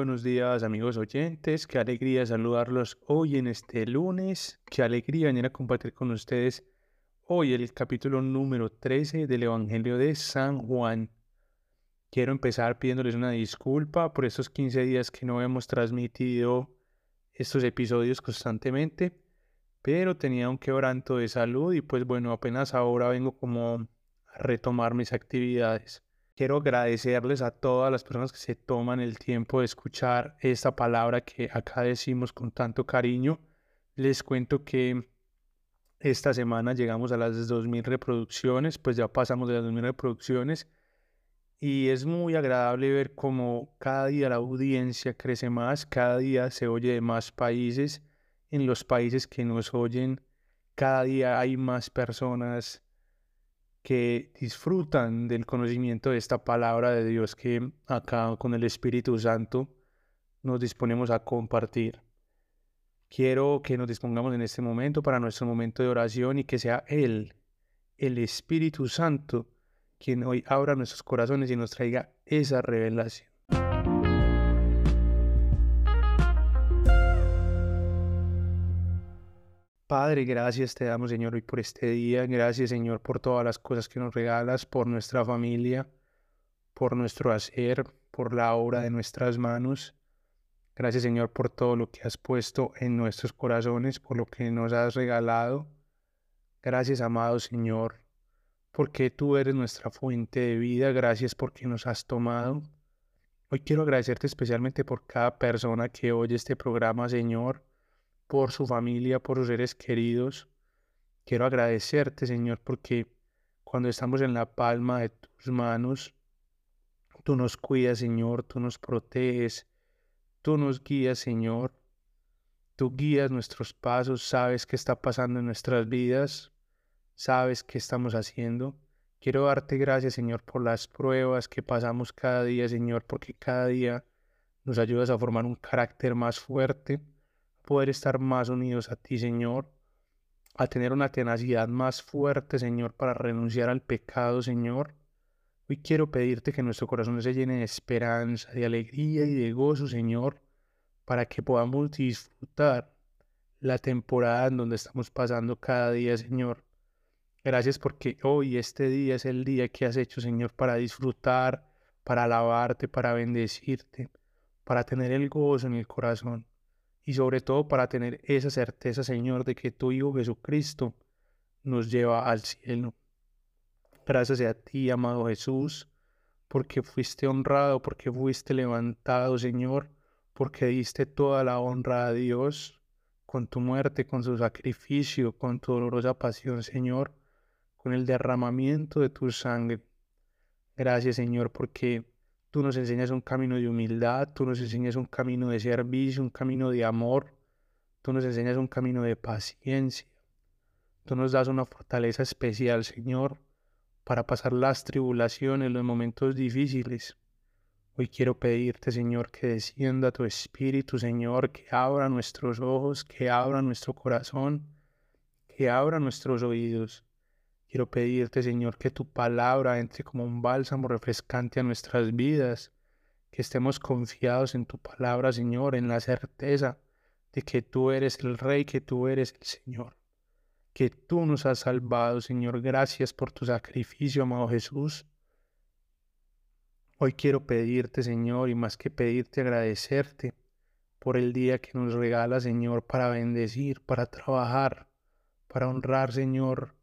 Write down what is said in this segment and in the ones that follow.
buenos días amigos oyentes, qué alegría saludarlos hoy en este lunes, qué alegría venir a compartir con ustedes hoy el capítulo número 13 del Evangelio de San Juan. Quiero empezar pidiéndoles una disculpa por estos 15 días que no hemos transmitido estos episodios constantemente, pero tenía un quebranto de salud y pues bueno, apenas ahora vengo como a retomar mis actividades. Quiero agradecerles a todas las personas que se toman el tiempo de escuchar esta palabra que acá decimos con tanto cariño. Les cuento que esta semana llegamos a las 2.000 reproducciones, pues ya pasamos de las 2.000 reproducciones y es muy agradable ver cómo cada día la audiencia crece más, cada día se oye de más países, en los países que nos oyen, cada día hay más personas que disfrutan del conocimiento de esta palabra de Dios que acá con el Espíritu Santo nos disponemos a compartir. Quiero que nos dispongamos en este momento para nuestro momento de oración y que sea Él, el Espíritu Santo, quien hoy abra nuestros corazones y nos traiga esa revelación. Padre, gracias te damos, Señor, hoy por este día. Gracias, Señor, por todas las cosas que nos regalas, por nuestra familia, por nuestro hacer, por la obra de nuestras manos. Gracias, Señor, por todo lo que has puesto en nuestros corazones, por lo que nos has regalado. Gracias, amado Señor, porque tú eres nuestra fuente de vida. Gracias porque nos has tomado. Hoy quiero agradecerte especialmente por cada persona que oye este programa, Señor por su familia, por sus seres queridos. Quiero agradecerte, Señor, porque cuando estamos en la palma de tus manos, tú nos cuidas, Señor, tú nos proteges, tú nos guías, Señor. Tú guías nuestros pasos, sabes qué está pasando en nuestras vidas, sabes qué estamos haciendo. Quiero darte gracias, Señor, por las pruebas que pasamos cada día, Señor, porque cada día nos ayudas a formar un carácter más fuerte poder estar más unidos a ti, Señor, a tener una tenacidad más fuerte, Señor, para renunciar al pecado, Señor. Hoy quiero pedirte que nuestro corazón se llene de esperanza, de alegría y de gozo, Señor, para que podamos disfrutar la temporada en donde estamos pasando cada día, Señor. Gracias porque hoy, este día, es el día que has hecho, Señor, para disfrutar, para alabarte, para bendecirte, para tener el gozo en el corazón y sobre todo para tener esa certeza, Señor, de que tu Hijo Jesucristo nos lleva al cielo. Gracias a ti, amado Jesús, porque fuiste honrado, porque fuiste levantado, Señor, porque diste toda la honra a Dios con tu muerte, con su sacrificio, con tu dolorosa pasión, Señor, con el derramamiento de tu sangre. Gracias, Señor, porque Tú nos enseñas un camino de humildad, tú nos enseñas un camino de servicio, un camino de amor, tú nos enseñas un camino de paciencia. Tú nos das una fortaleza especial, Señor, para pasar las tribulaciones, los momentos difíciles. Hoy quiero pedirte, Señor, que descienda tu Espíritu, Señor, que abra nuestros ojos, que abra nuestro corazón, que abra nuestros oídos Quiero pedirte, Señor, que tu palabra entre como un bálsamo refrescante a nuestras vidas, que estemos confiados en tu palabra, Señor, en la certeza de que tú eres el Rey, que tú eres el Señor, que tú nos has salvado, Señor. Gracias por tu sacrificio, amado Jesús. Hoy quiero pedirte, Señor, y más que pedirte, agradecerte por el día que nos regala, Señor, para bendecir, para trabajar, para honrar, Señor,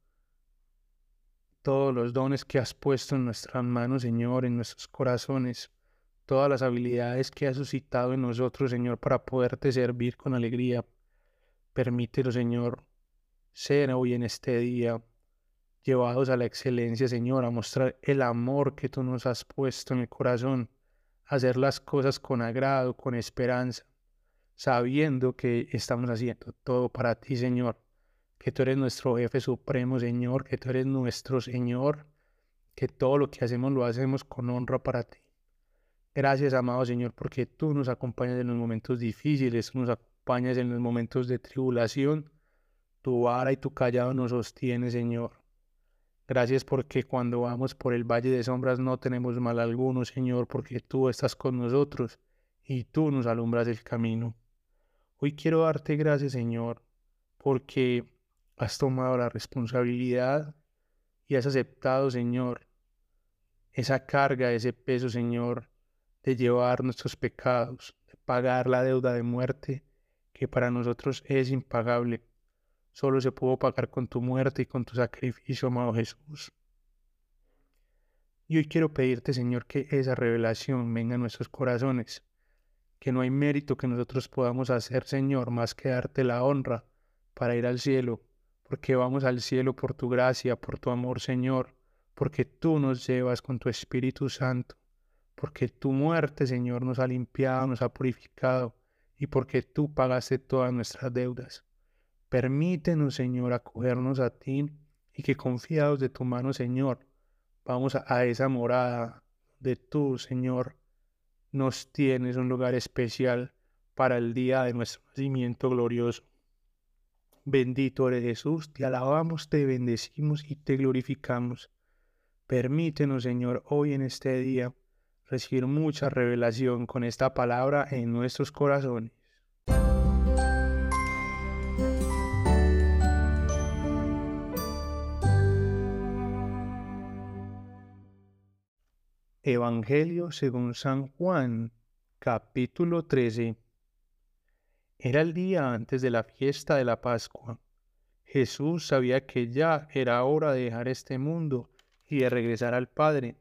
todos los dones que has puesto en nuestras manos, Señor, en nuestros corazones, todas las habilidades que has suscitado en nosotros, Señor, para poderte servir con alegría. Permítelo, Señor, ser hoy en este día llevados a la excelencia, Señor, a mostrar el amor que tú nos has puesto en el corazón, hacer las cosas con agrado, con esperanza, sabiendo que estamos haciendo todo para ti, Señor que tú eres nuestro jefe supremo, Señor, que tú eres nuestro Señor, que todo lo que hacemos lo hacemos con honra para ti. Gracias, amado Señor, porque tú nos acompañas en los momentos difíciles, nos acompañas en los momentos de tribulación. Tu vara y tu callado nos sostiene, Señor. Gracias porque cuando vamos por el valle de sombras no tenemos mal alguno, Señor, porque tú estás con nosotros y tú nos alumbras el camino. Hoy quiero darte gracias, Señor, porque has tomado la responsabilidad y has aceptado, Señor, esa carga, ese peso, Señor, de llevar nuestros pecados, de pagar la deuda de muerte que para nosotros es impagable. Solo se pudo pagar con tu muerte y con tu sacrificio, amado Jesús. Y hoy quiero pedirte, Señor, que esa revelación venga a nuestros corazones, que no hay mérito que nosotros podamos hacer, Señor, más que darte la honra para ir al cielo, porque vamos al cielo por tu gracia, por tu amor, Señor, porque tú nos llevas con tu Espíritu Santo, porque tu muerte, Señor, nos ha limpiado, nos ha purificado, y porque tú pagaste todas nuestras deudas. Permítenos, Señor, acogernos a ti y que confiados de tu mano, Señor, vamos a, esa morada de tú, Señor, nos tienes un lugar especial para el día de nuestro nacimiento glorioso. Bendito eres Jesús, te alabamos, te bendecimos y te glorificamos. Permítenos, Señor, hoy en este día recibir mucha revelación con esta palabra en nuestros corazones. Evangelio según San Juan, capítulo 13. Era el día antes de la fiesta de la Pascua. Jesús sabía que ya era hora de dejar este mundo y de regresar al Padre.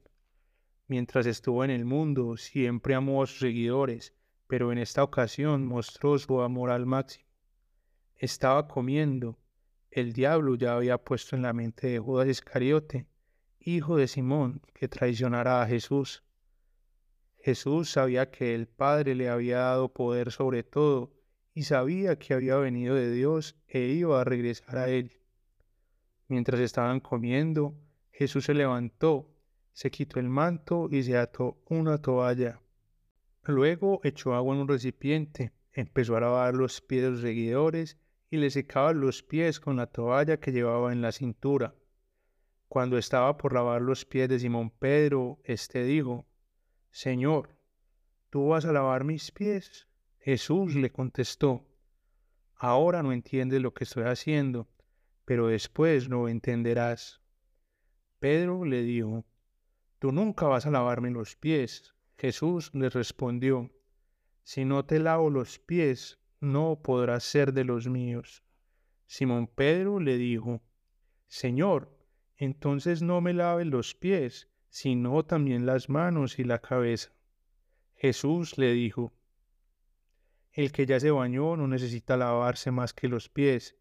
Mientras estuvo en el mundo, siempre amó a sus seguidores, pero en esta ocasión mostró su amor al máximo. Estaba comiendo. El diablo ya había puesto en la mente de Judas Iscariote hijo de Simón, que traicionara a Jesús. Jesús sabía que el Padre le había dado poder sobre todo y sabía que había venido de Dios e iba a regresar a él. Mientras estaban comiendo, Jesús se levantó, se quitó el manto y se ató una toalla. Luego echó agua en un recipiente, empezó a lavar los pies de los seguidores y le secaba los pies con la toalla que llevaba en la cintura. Cuando estaba por lavar los pies de Simón Pedro, éste dijo, Señor, ¿tú vas a lavar mis pies? Jesús le contestó, Ahora no entiendes lo que estoy haciendo, pero después lo entenderás. Pedro le dijo, Tú nunca vas a lavarme los pies. Jesús le respondió, Si no te lavo los pies, no podrás ser de los míos. Simón Pedro le dijo, Señor, entonces no me laves los pies, sino también las manos y la cabeza. Jesús le dijo, El que ya se bañó no necesita lavarse más que los pies,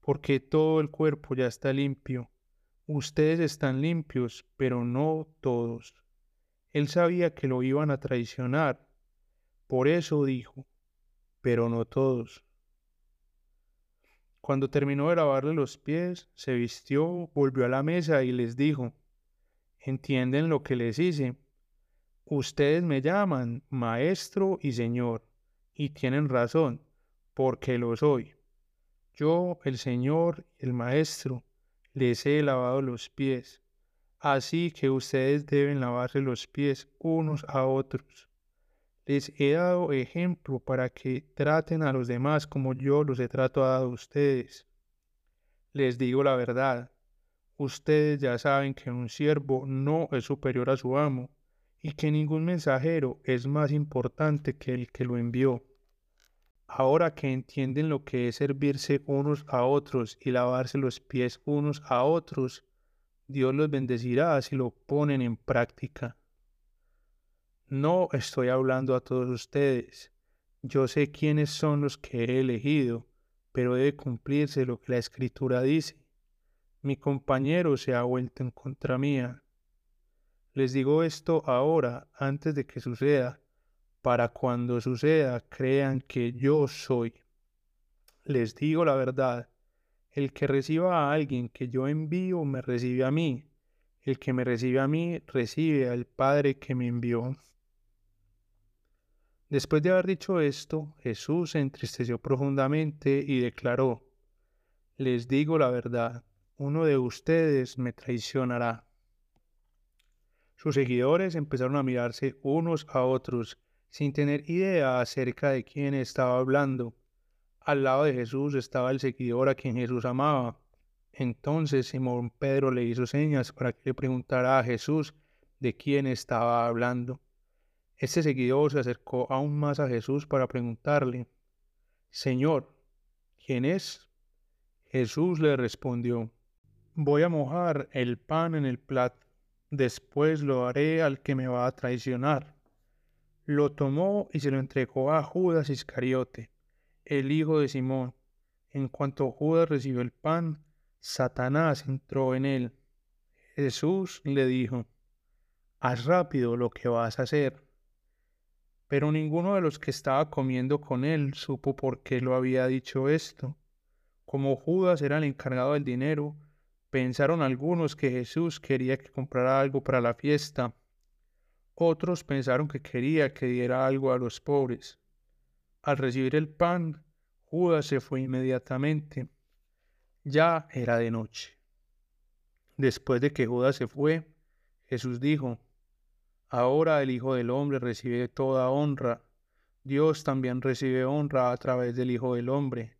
porque todo el cuerpo ya está limpio. Ustedes están limpios, pero no todos. Él sabía que lo iban a traicionar, por eso dijo, pero no todos. Cuando terminó de lavarle los pies, se vistió, volvió a la mesa y les dijo, ¿entienden lo que les hice? Ustedes me llaman maestro y señor, y tienen razón, porque lo soy. Yo, el señor, el maestro, les he lavado los pies, así que ustedes deben lavarse los pies unos a otros. Les he dado ejemplo para que traten a los demás como yo los he tratado a ustedes. Les digo la verdad, ustedes ya saben que un siervo no es superior a su amo y que ningún mensajero es más importante que el que lo envió. Ahora que entienden lo que es servirse unos a otros y lavarse los pies unos a otros, Dios los bendecirá si lo ponen en práctica. No estoy hablando a todos ustedes. Yo sé quiénes son los que he elegido, pero debe cumplirse lo que la escritura dice. Mi compañero se ha vuelto en contra mía. Les digo esto ahora, antes de que suceda, para cuando suceda crean que yo soy. Les digo la verdad, el que reciba a alguien que yo envío me recibe a mí, el que me recibe a mí recibe al Padre que me envió. Después de haber dicho esto, Jesús se entristeció profundamente y declaró, Les digo la verdad, uno de ustedes me traicionará. Sus seguidores empezaron a mirarse unos a otros sin tener idea acerca de quién estaba hablando. Al lado de Jesús estaba el seguidor a quien Jesús amaba. Entonces Simón Pedro le hizo señas para que le preguntara a Jesús de quién estaba hablando. Este seguidor se acercó aún más a Jesús para preguntarle, Señor, ¿quién es? Jesús le respondió, Voy a mojar el pan en el plato, después lo haré al que me va a traicionar. Lo tomó y se lo entregó a Judas Iscariote, el hijo de Simón. En cuanto Judas recibió el pan, Satanás entró en él. Jesús le dijo, Haz rápido lo que vas a hacer. Pero ninguno de los que estaba comiendo con él supo por qué lo había dicho esto. Como Judas era el encargado del dinero, pensaron algunos que Jesús quería que comprara algo para la fiesta. Otros pensaron que quería que diera algo a los pobres. Al recibir el pan, Judas se fue inmediatamente. Ya era de noche. Después de que Judas se fue, Jesús dijo, Ahora el Hijo del Hombre recibe toda honra. Dios también recibe honra a través del Hijo del Hombre.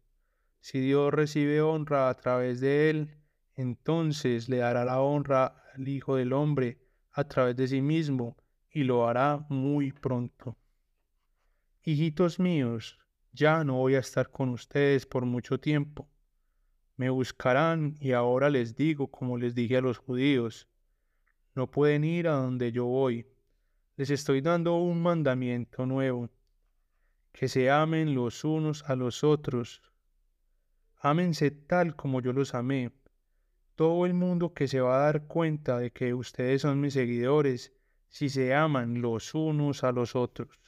Si Dios recibe honra a través de él, entonces le dará la honra al Hijo del Hombre a través de sí mismo, y lo hará muy pronto. Hijitos míos, ya no voy a estar con ustedes por mucho tiempo. Me buscarán y ahora les digo como les dije a los judíos, no pueden ir a donde yo voy. Les estoy dando un mandamiento nuevo, que se amen los unos a los otros Ámense tal como yo los amé. Todo el mundo que se va a dar cuenta de que ustedes son mis seguidores si se aman los unos a los otros.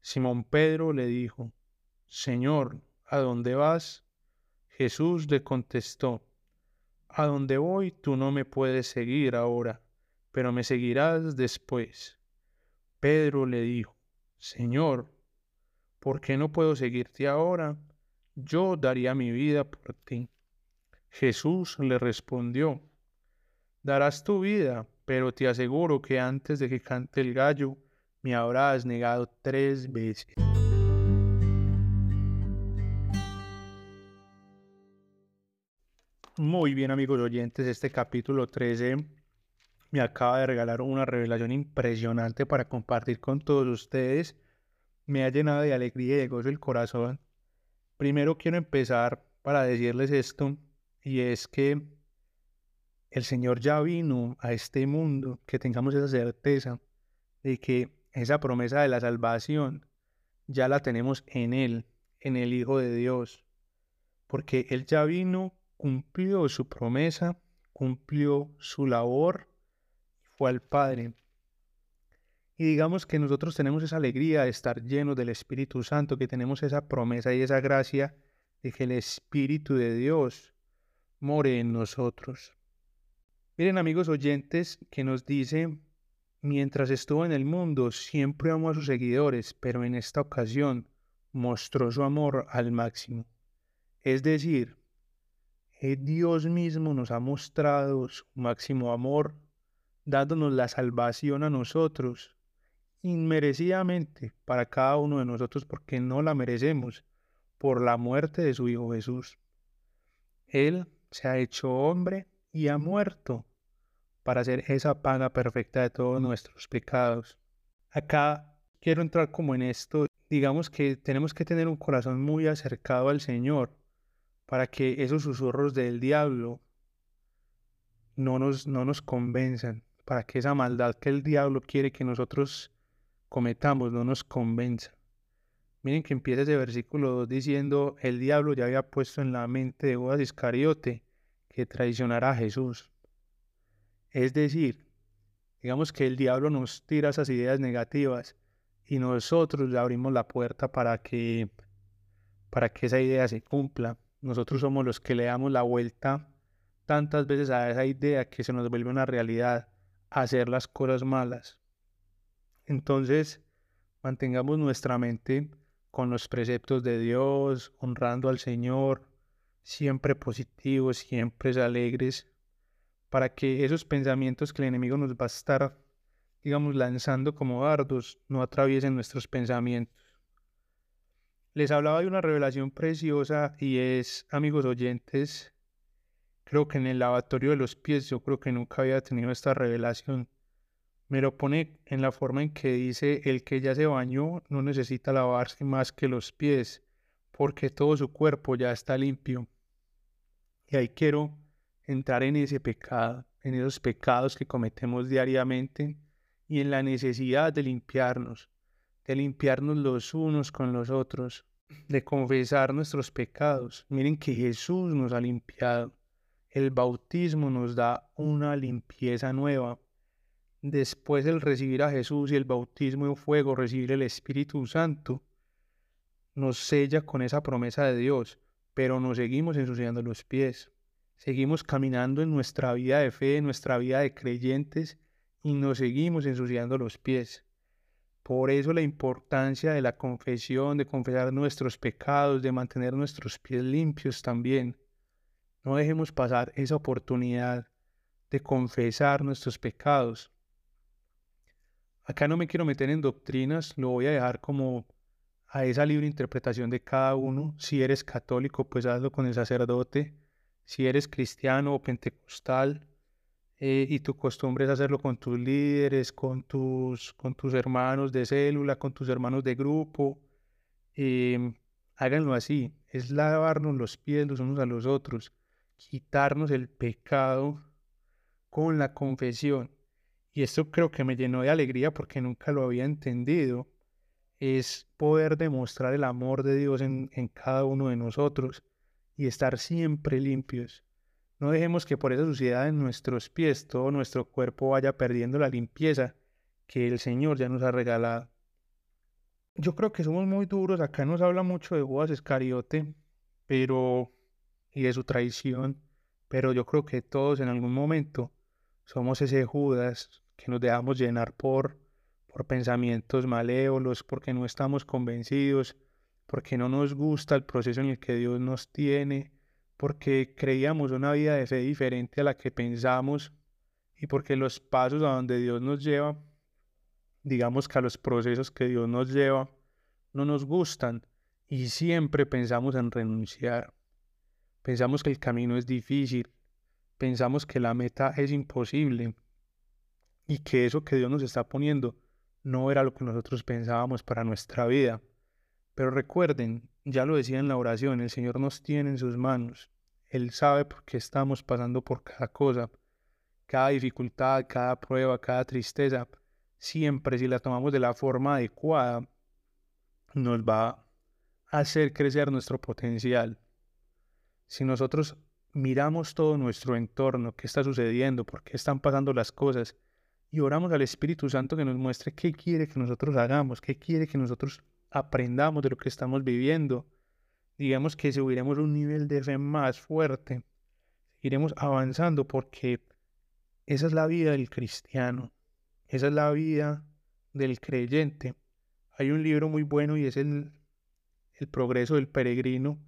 Simón Pedro le dijo, Señor, ¿a dónde vas? Jesús le contestó, A dónde voy tú no me puedes seguir ahora, pero me seguirás después. Pedro le dijo, Señor, ¿por qué no puedo seguirte ahora? yo daría mi vida por ti. Jesús le respondió, darás tu vida, pero te aseguro que antes de que cante el gallo, me habrás negado tres veces. Muy bien amigos oyentes, este capítulo 13 me acaba de regalar una revelación impresionante para compartir con todos ustedes. Me ha llenado de alegría y de gozo el corazón Primero quiero empezar para decirles esto, y es que el Señor ya vino a este mundo, que tengamos esa certeza de que esa promesa de la salvación ya la tenemos en Él, en el Hijo de Dios, porque Él ya vino, cumplió su promesa, cumplió su labor, fue al Padre. Y digamos que nosotros tenemos esa alegría de estar llenos del Espíritu Santo, que tenemos esa promesa y esa gracia de que el Espíritu de Dios more en nosotros. Miren amigos oyentes que nos dice, mientras estuvo en el mundo siempre amó a sus seguidores, pero en esta ocasión mostró su amor al máximo. Es decir, Dios mismo nos ha mostrado su máximo amor, dándonos la salvación a nosotros inmerecidamente para cada uno de nosotros porque no la merecemos por la muerte de su Hijo Jesús. Él se ha hecho hombre y ha muerto para hacer esa paga perfecta de todos nuestros pecados. Acá quiero entrar como en esto, digamos que tenemos que tener un corazón muy acercado al Señor para que esos susurros del diablo no nos, no nos convenzan, para que esa maldad que el diablo quiere que nosotros cometamos no nos convenza. Miren que empieza ese versículo 2 diciendo, el diablo ya había puesto en la mente de Judas Iscariote que traicionará a Jesús. Es decir, digamos que el diablo nos tira esas ideas negativas y nosotros le abrimos la puerta para que, para que esa idea se cumpla. Nosotros somos los que le damos la vuelta tantas veces a esa idea que se nos vuelve una realidad, hacer las cosas malas. Entonces, mantengamos nuestra mente con los preceptos de Dios, honrando al Señor, siempre positivos, siempre alegres, para que esos pensamientos que el enemigo nos va a estar digamos, lanzando como dardos, no atraviesen nuestros pensamientos. Les hablaba de una revelación preciosa y es, amigos oyentes, creo que en el lavatorio de los pies yo creo que nunca había tenido esta revelación. Me lo pone en la forma en que dice, el que ya se bañó no necesita lavarse más que los pies, porque todo su cuerpo ya está limpio. Y ahí quiero entrar en ese pecado, en esos pecados que cometemos diariamente y en la necesidad de limpiarnos, de limpiarnos los unos con los otros, de confesar nuestros pecados. Miren que Jesús nos ha limpiado. El bautismo nos da una limpieza nueva. Después del recibir a Jesús y el bautismo en fuego, recibir el Espíritu Santo, nos sella con esa promesa de Dios, pero nos seguimos ensuciando los pies. Seguimos caminando en nuestra vida de fe, en nuestra vida de creyentes, y nos seguimos ensuciando los pies. Por eso la importancia de la confesión, de confesar nuestros pecados, de mantener nuestros pies limpios también. No dejemos pasar esa oportunidad de confesar nuestros pecados. Acá no me quiero meter en doctrinas, lo voy a dejar como a esa libre interpretación de cada uno. Si eres católico, pues hazlo con el sacerdote. Si eres cristiano o pentecostal, eh, y tu costumbre es hacerlo con tus líderes, con tus, con tus hermanos de célula, con tus hermanos de grupo. Em, háganlo así, es lavarnos los pies los unos a los otros, quitarnos el pecado con la confesión. Y esto creo que me llenó de alegría porque nunca lo había entendido. Es poder demostrar el amor de Dios en, en cada uno de nosotros y estar siempre limpios no dejemos que por esa suciedad en nuestros pies todo nuestro cuerpo vaya perdiendo la limpieza que el Señor ya nos ha regalado. Yo creo que somos muy duros, acá nos habla mucho de Judas Escariote, pero y de su traición, pero yo creo que todos en algún momento somos ese Judas que nos dejamos llenar por por pensamientos malévolos, porque no estamos convencidos, porque no nos gusta el proceso en el que Dios nos tiene, porque creíamos una vida de fe diferente a la que pensamos y porque los pasos a donde Dios nos lleva, digamos que a los procesos que Dios nos lleva, no nos gustan y siempre pensamos en renunciar. Pensamos que el camino es difícil, pensamos que la meta es imposible y que eso que Dios nos está poniendo no era lo que nosotros pensábamos para nuestra vida. Pero recuerden, ya lo decía en la oración, el Señor nos tiene en sus manos. Él sabe por qué estamos pasando por cada cosa, cada dificultad, cada prueba, cada tristeza. Siempre si la tomamos de la forma adecuada, nos va a hacer crecer nuestro potencial. Si nosotros miramos todo nuestro entorno, qué está sucediendo, por qué están pasando las cosas, y oramos al Espíritu Santo que nos muestre qué quiere que nosotros hagamos, qué quiere que nosotros aprendamos de lo que estamos viviendo, digamos que subiremos un nivel de fe más fuerte, iremos avanzando porque esa es la vida del cristiano, esa es la vida del creyente. Hay un libro muy bueno y es el, el progreso del peregrino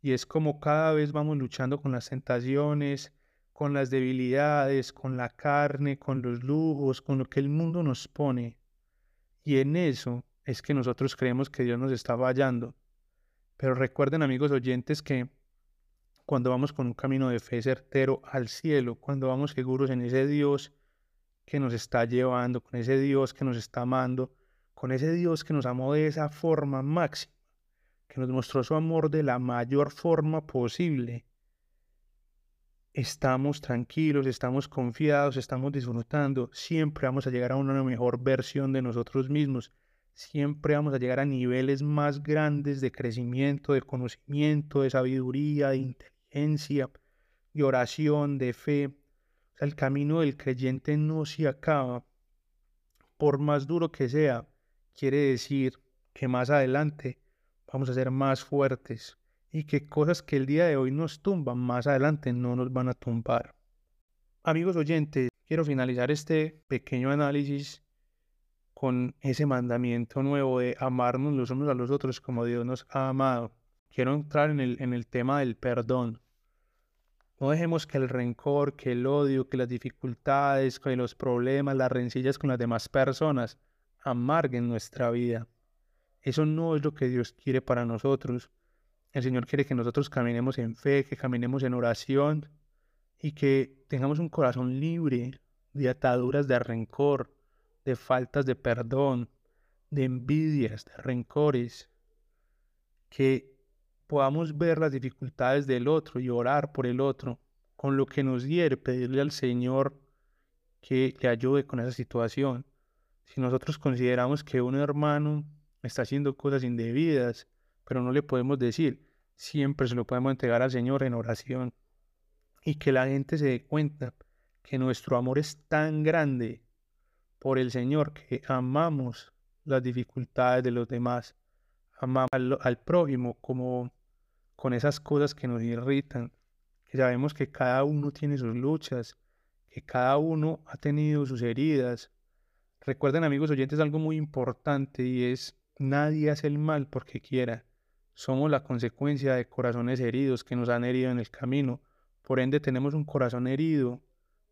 y es como cada vez vamos luchando con las tentaciones, con las debilidades, con la carne, con los lujos, con lo que el mundo nos pone. Y en eso es que nosotros creemos que Dios nos está fallando. Pero recuerden amigos oyentes que cuando vamos con un camino de fe certero al cielo, cuando vamos seguros en ese Dios que nos está llevando, con ese Dios que nos está amando, con ese Dios que nos amó de esa forma máxima, que nos mostró su amor de la mayor forma posible, estamos tranquilos, estamos confiados, estamos disfrutando, siempre vamos a llegar a una mejor versión de nosotros mismos siempre vamos a llegar a niveles más grandes de crecimiento, de conocimiento, de sabiduría, de inteligencia, de oración, de fe. El camino del creyente no se acaba. Por más duro que sea, quiere decir que más adelante vamos a ser más fuertes y que cosas que el día de hoy nos tumban, más adelante no nos van a tumbar. Amigos oyentes, quiero finalizar este pequeño análisis con ese mandamiento nuevo de amarnos los unos a los otros como Dios nos ha amado. Quiero entrar en el, en el tema del perdón. No dejemos que el rencor, que el odio, que las dificultades, que los problemas, las rencillas con las demás personas amarguen nuestra vida. Eso no es lo que Dios quiere para nosotros. El Señor quiere que nosotros caminemos en fe, que caminemos en oración y que tengamos un corazón libre de ataduras de rencor, de faltas de perdón, de envidias, de rencores. Que podamos ver las dificultades del otro y orar por el otro. Con lo que nos diere, pedirle al Señor que le ayude con esa situación. Si nosotros consideramos que un hermano está haciendo cosas indebidas, pero no le podemos decir, siempre se lo podemos entregar al Señor en oración. Y que la gente se dé cuenta que nuestro amor es tan grande por el Señor que amamos las dificultades de los demás, amamos al, prójimo como con esas cosas que nos irritan, que sabemos que cada uno tiene sus luchas, que cada uno ha tenido sus heridas, Recuerden amigos oyentes algo muy importante y es nadie hace el mal porque quiera. Somos la consecuencia de corazones heridos que nos han herido en el camino. Por ende tenemos un corazón herido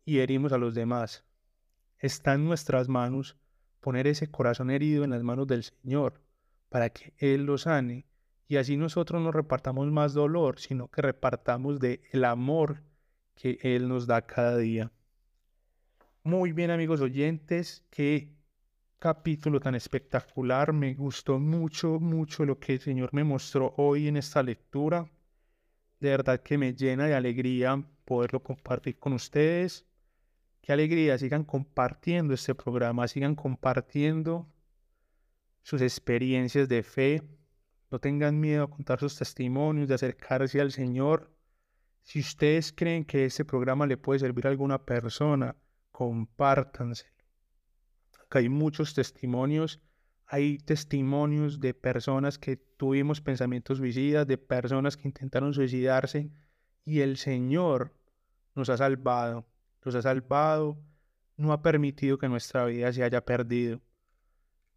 y herimos a los demás. Está en nuestras manos poner ese corazón herido en las manos del Señor para que Él lo sane y así nosotros no repartamos más dolor, sino que repartamos de el amor que Él nos da cada día. Muy bien amigos oyentes, qué capítulo tan espectacular. Me gustó mucho, mucho lo que el Señor me mostró hoy en esta lectura. De verdad que me llena de alegría poderlo compartir con ustedes. Qué alegría, sigan compartiendo este programa, sigan compartiendo sus experiencias de fe. No tengan miedo a contar sus testimonios, de acercarse al Señor. Si ustedes creen que este programa le puede servir a alguna persona, compártanse. Acá hay muchos testimonios. Hay testimonios de personas que tuvimos pensamientos suicidas, de personas que intentaron suicidarse y el Señor nos ha salvado. Nos ha salvado, no ha permitido que nuestra vida se haya perdido.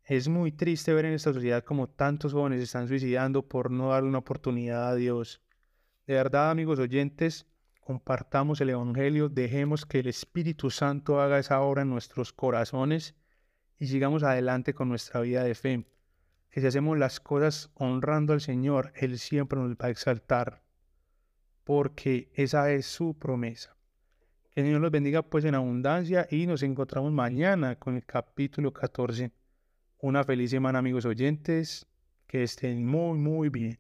Es muy triste ver en esta sociedad como tantos jóvenes están suicidando por no darle una oportunidad a Dios. De verdad, amigos oyentes, compartamos el Evangelio, dejemos que el Espíritu Santo haga esa obra en nuestros corazones y sigamos adelante con nuestra vida de fe. Que si hacemos las cosas honrando al Señor, Él siempre nos va a exaltar, porque esa es su promesa. Que el Señor los bendiga pues en abundancia y nos encontramos mañana con el capítulo 14. Una feliz semana amigos oyentes, que estén muy muy bien.